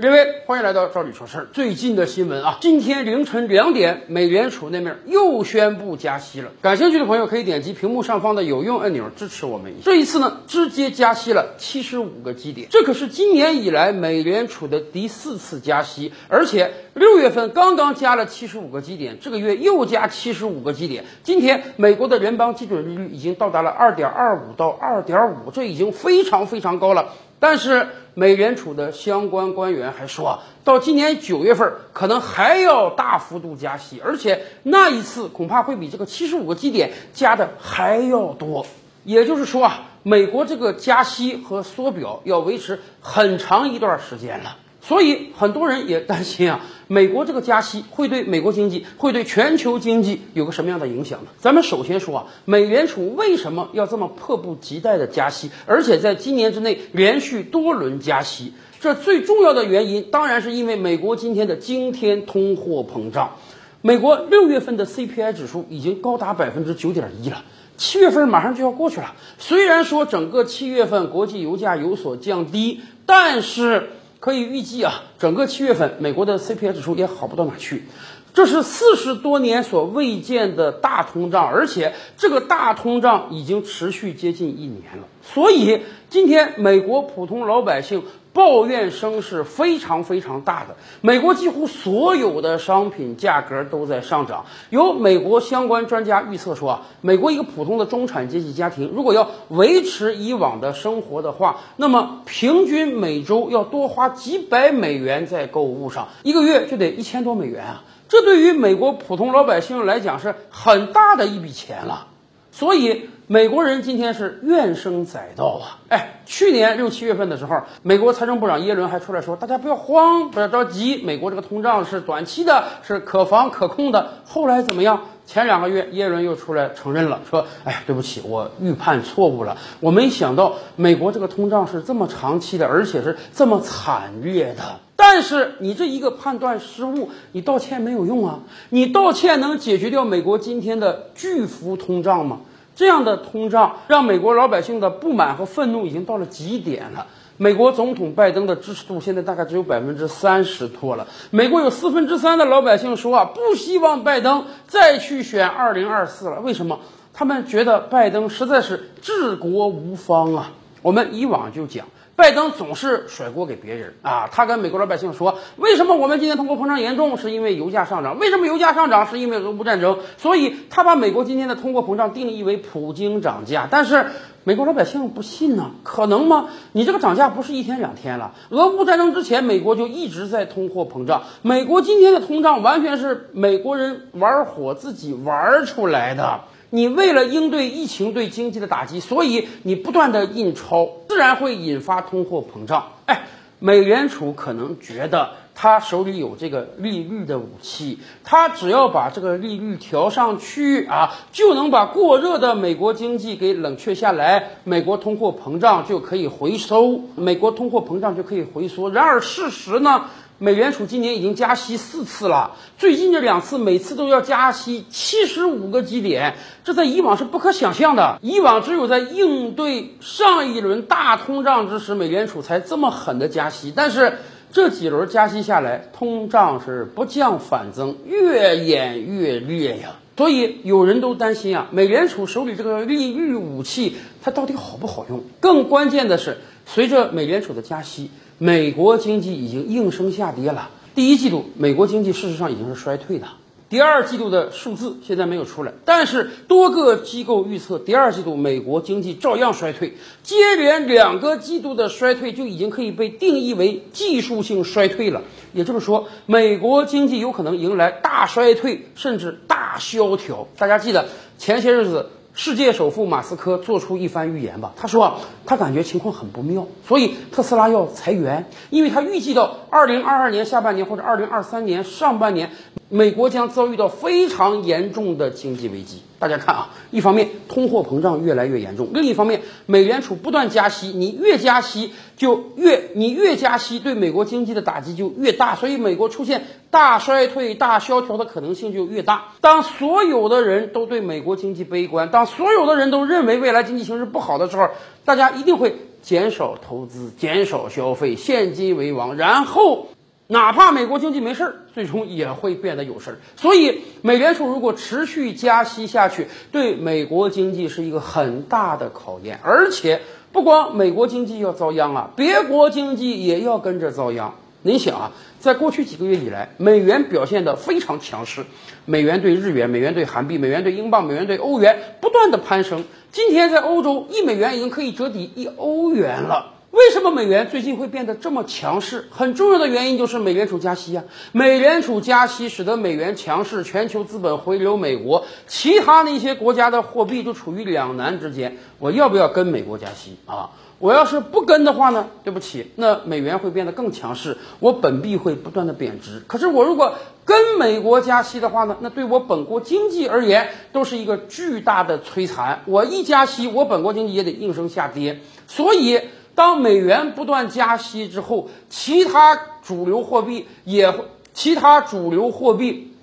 各位，欢迎来到赵李说事儿。最近的新闻啊，今天凌晨两点，美联储那面又宣布加息了。感兴趣的朋友可以点击屏幕上方的有用按钮支持我们。这一次呢，直接加息了七十五个基点，这可是今年以来美联储的第四次加息，而且六月份刚刚加了七十五个基点，这个月又加七十五个基点。今天美国的联邦基准利率已经到达了二点二五到二点五，这已经非常非常高了。但是美联储的相关官员还说啊，到今年九月份可能还要大幅度加息，而且那一次恐怕会比这个七十五个基点加的还要多。也就是说啊，美国这个加息和缩表要维持很长一段时间了。所以很多人也担心啊，美国这个加息会对美国经济、会对全球经济有个什么样的影响呢？咱们首先说啊，美联储为什么要这么迫不及待的加息，而且在今年之内连续多轮加息？这最重要的原因当然是因为美国今天的惊天通货膨胀。美国六月份的 CPI 指数已经高达百分之九点一了，七月份马上就要过去了。虽然说整个七月份国际油价有所降低，但是。可以预计啊，整个七月份美国的 CPI 指数也好不到哪去，这是四十多年所未见的大通胀，而且这个大通胀已经持续接近一年了。所以今天美国普通老百姓。抱怨声是非常非常大的。美国几乎所有的商品价格都在上涨。有美国相关专家预测说啊，美国一个普通的中产阶级家庭，如果要维持以往的生活的话，那么平均每周要多花几百美元在购物上，一个月就得一千多美元啊！这对于美国普通老百姓来讲是很大的一笔钱了。所以。美国人今天是怨声载道啊！哎，去年六七月份的时候，美国财政部长耶伦还出来说：“大家不要慌，不要着急，美国这个通胀是短期的，是可防可控的。”后来怎么样？前两个月耶伦又出来承认了，说：“哎，对不起，我预判错误了，我没想到美国这个通胀是这么长期的，而且是这么惨烈的。”但是你这一个判断失误，你道歉没有用啊！你道歉能解决掉美国今天的巨幅通胀吗？这样的通胀让美国老百姓的不满和愤怒已经到了极点了。美国总统拜登的支持度现在大概只有百分之三十多了。美国有四分之三的老百姓说啊，不希望拜登再去选二零二四了。为什么？他们觉得拜登实在是治国无方啊。我们以往就讲。拜登总是甩锅给别人啊！他跟美国老百姓说：“为什么我们今天通货膨胀严重？是因为油价上涨。为什么油价上涨？是因为俄乌战争。所以他把美国今天的通货膨胀定义为普京涨价。但是美国老百姓不信呢？可能吗？你这个涨价不是一天两天了。俄乌战争之前，美国就一直在通货膨胀。美国今天的通胀完全是美国人玩火自己玩出来的。”你为了应对疫情对经济的打击，所以你不断的印钞，然会引发通货膨胀。哎，美联储可能觉得他手里有这个利率的武器，他只要把这个利率调上去啊，就能把过热的美国经济给冷却下来，美国通货膨胀就可以回收，美国通货膨胀就可以回缩。然而事实呢？美联储今年已经加息四次了，最近这两次每次都要加息七十五个基点，这在以往是不可想象的。以往只有在应对上一轮大通胀之时，美联储才这么狠的加息。但是这几轮加息下来，通胀是不降反增，越演越烈呀。所以有人都担心啊，美联储手里这个利率武器它到底好不好用？更关键的是，随着美联储的加息。美国经济已经应声下跌了。第一季度，美国经济事实上已经是衰退的。第二季度的数字现在没有出来，但是多个机构预测，第二季度美国经济照样衰退。接连两个季度的衰退就已经可以被定义为技术性衰退了。也就是说，美国经济有可能迎来大衰退，甚至大萧条。大家记得前些日子。世界首富马斯克做出一番预言吧，他说啊他感觉情况很不妙，所以特斯拉要裁员，因为他预计到二零二二年下半年或者二零二三年上半年。美国将遭遇到非常严重的经济危机。大家看啊，一方面通货膨胀越来越严重，另一方面美联储不断加息，你越加息就越你越加息，对美国经济的打击就越大，所以美国出现大衰退、大萧条的可能性就越大。当所有的人都对美国经济悲观，当所有的人都认为未来经济形势不好的时候，大家一定会减少投资、减少消费，现金为王，然后。哪怕美国经济没事儿，最终也会变得有事儿。所以，美联储如果持续加息下去，对美国经济是一个很大的考验。而且，不光美国经济要遭殃啊，别国经济也要跟着遭殃。您想啊，在过去几个月以来，美元表现得非常强势，美元对日元、美元对韩币、美元对英镑、美元对欧元不断的攀升。今天在欧洲，一美元已经可以折抵一欧元了。为什么美元最近会变得这么强势？很重要的原因就是美联储加息啊！美联储加息使得美元强势，全球资本回流美国，其他那些国家的货币就处于两难之间。我要不要跟美国加息啊？我要是不跟的话呢？对不起，那美元会变得更强势，我本币会不断的贬值。可是我如果跟美国加息的话呢？那对我本国经济而言都是一个巨大的摧残。我一加息，我本国经济也得应声下跌。所以。当美元不断加息之后，其他主流货币也，其他主流货币，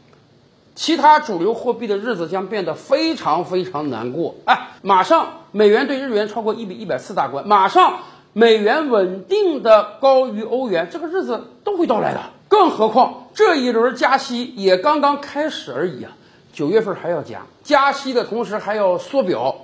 其他主流货币的日子将变得非常非常难过。哎，马上美元对日元超过一比一百四大关，马上美元稳定的高于欧元，这个日子都会到来的。更何况这一轮加息也刚刚开始而已啊，九月份还要加，加息的同时还要缩表，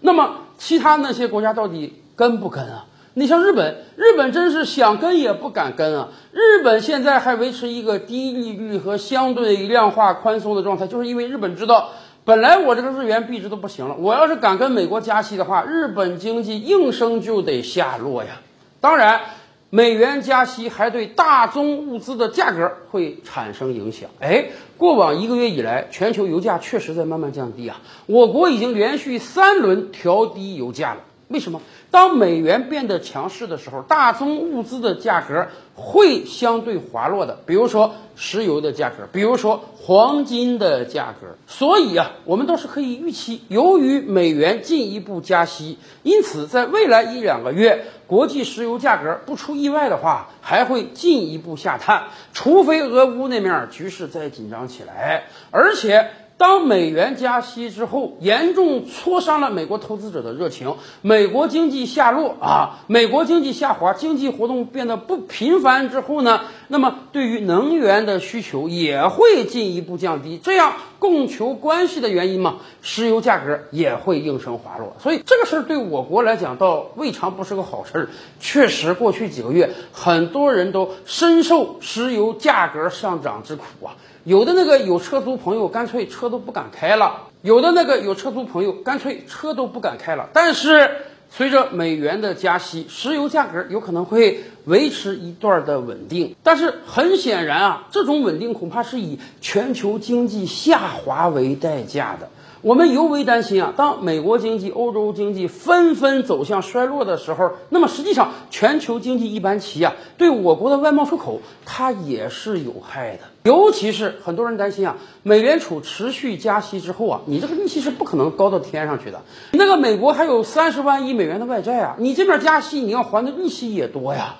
那么其他那些国家到底跟不跟啊？你像日本，日本真是想跟也不敢跟啊！日本现在还维持一个低利率和相对量化宽松的状态，就是因为日本知道，本来我这个日元币值都不行了，我要是敢跟美国加息的话，日本经济应声就得下落呀。当然，美元加息还对大宗物资的价格会产生影响。哎，过往一个月以来，全球油价确实在慢慢降低啊，我国已经连续三轮调低油价了。为什么？当美元变得强势的时候，大宗物资的价格会相对滑落的。比如说石油的价格，比如说黄金的价格。所以啊，我们倒是可以预期，由于美元进一步加息，因此在未来一两个月，国际石油价格不出意外的话，还会进一步下探，除非俄乌那面局势再紧张起来，而且。当美元加息之后，严重挫伤了美国投资者的热情，美国经济下落啊，美国经济下滑，经济活动变得不频繁之后呢，那么对于能源的需求也会进一步降低，这样供求关系的原因嘛，石油价格也会应声滑落。所以这个事儿对我国来讲倒未尝不是个好事儿。确实，过去几个月，很多人都深受石油价格上涨之苦啊。有的那个有车租朋友干脆车都不敢开了，有的那个有车租朋友干脆车都不敢开了。但是随着美元的加息，石油价格有可能会维持一段的稳定。但是很显然啊，这种稳定恐怕是以全球经济下滑为代价的。我们尤为担心啊，当美国经济、欧洲经济纷纷走向衰落的时候，那么实际上全球经济一般棋啊，对我国的外贸出口它也是有害的。尤其是很多人担心啊，美联储持续加息之后啊，你这个利息是不可能高到天上去的。那个美国还有三十万亿美元的外债啊，你这边加息，你要还的利息也多呀。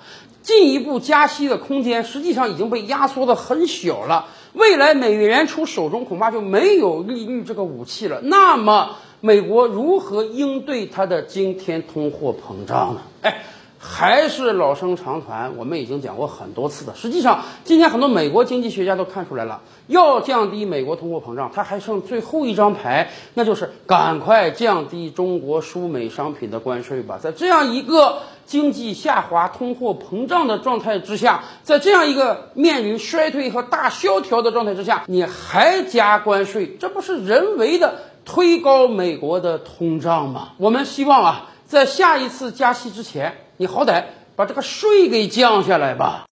进一步加息的空间实际上已经被压缩的很小了。未来美联储手中恐怕就没有利率这个武器了。那么，美国如何应对它的惊天通货膨胀呢？哎，还是老生常谈，我们已经讲过很多次的。实际上，今天很多美国经济学家都看出来了，要降低美国通货膨胀，它还剩最后一张牌，那就是赶快降低中国输美商品的关税吧。在这样一个经济下滑、通货膨胀的状态之下，在这样一个面临衰退和大萧条的状态之下，你还加关税，这不是人为的推高美国的通胀吗？我们希望啊，在下一次加息之前，你好歹把这个税给降下来吧。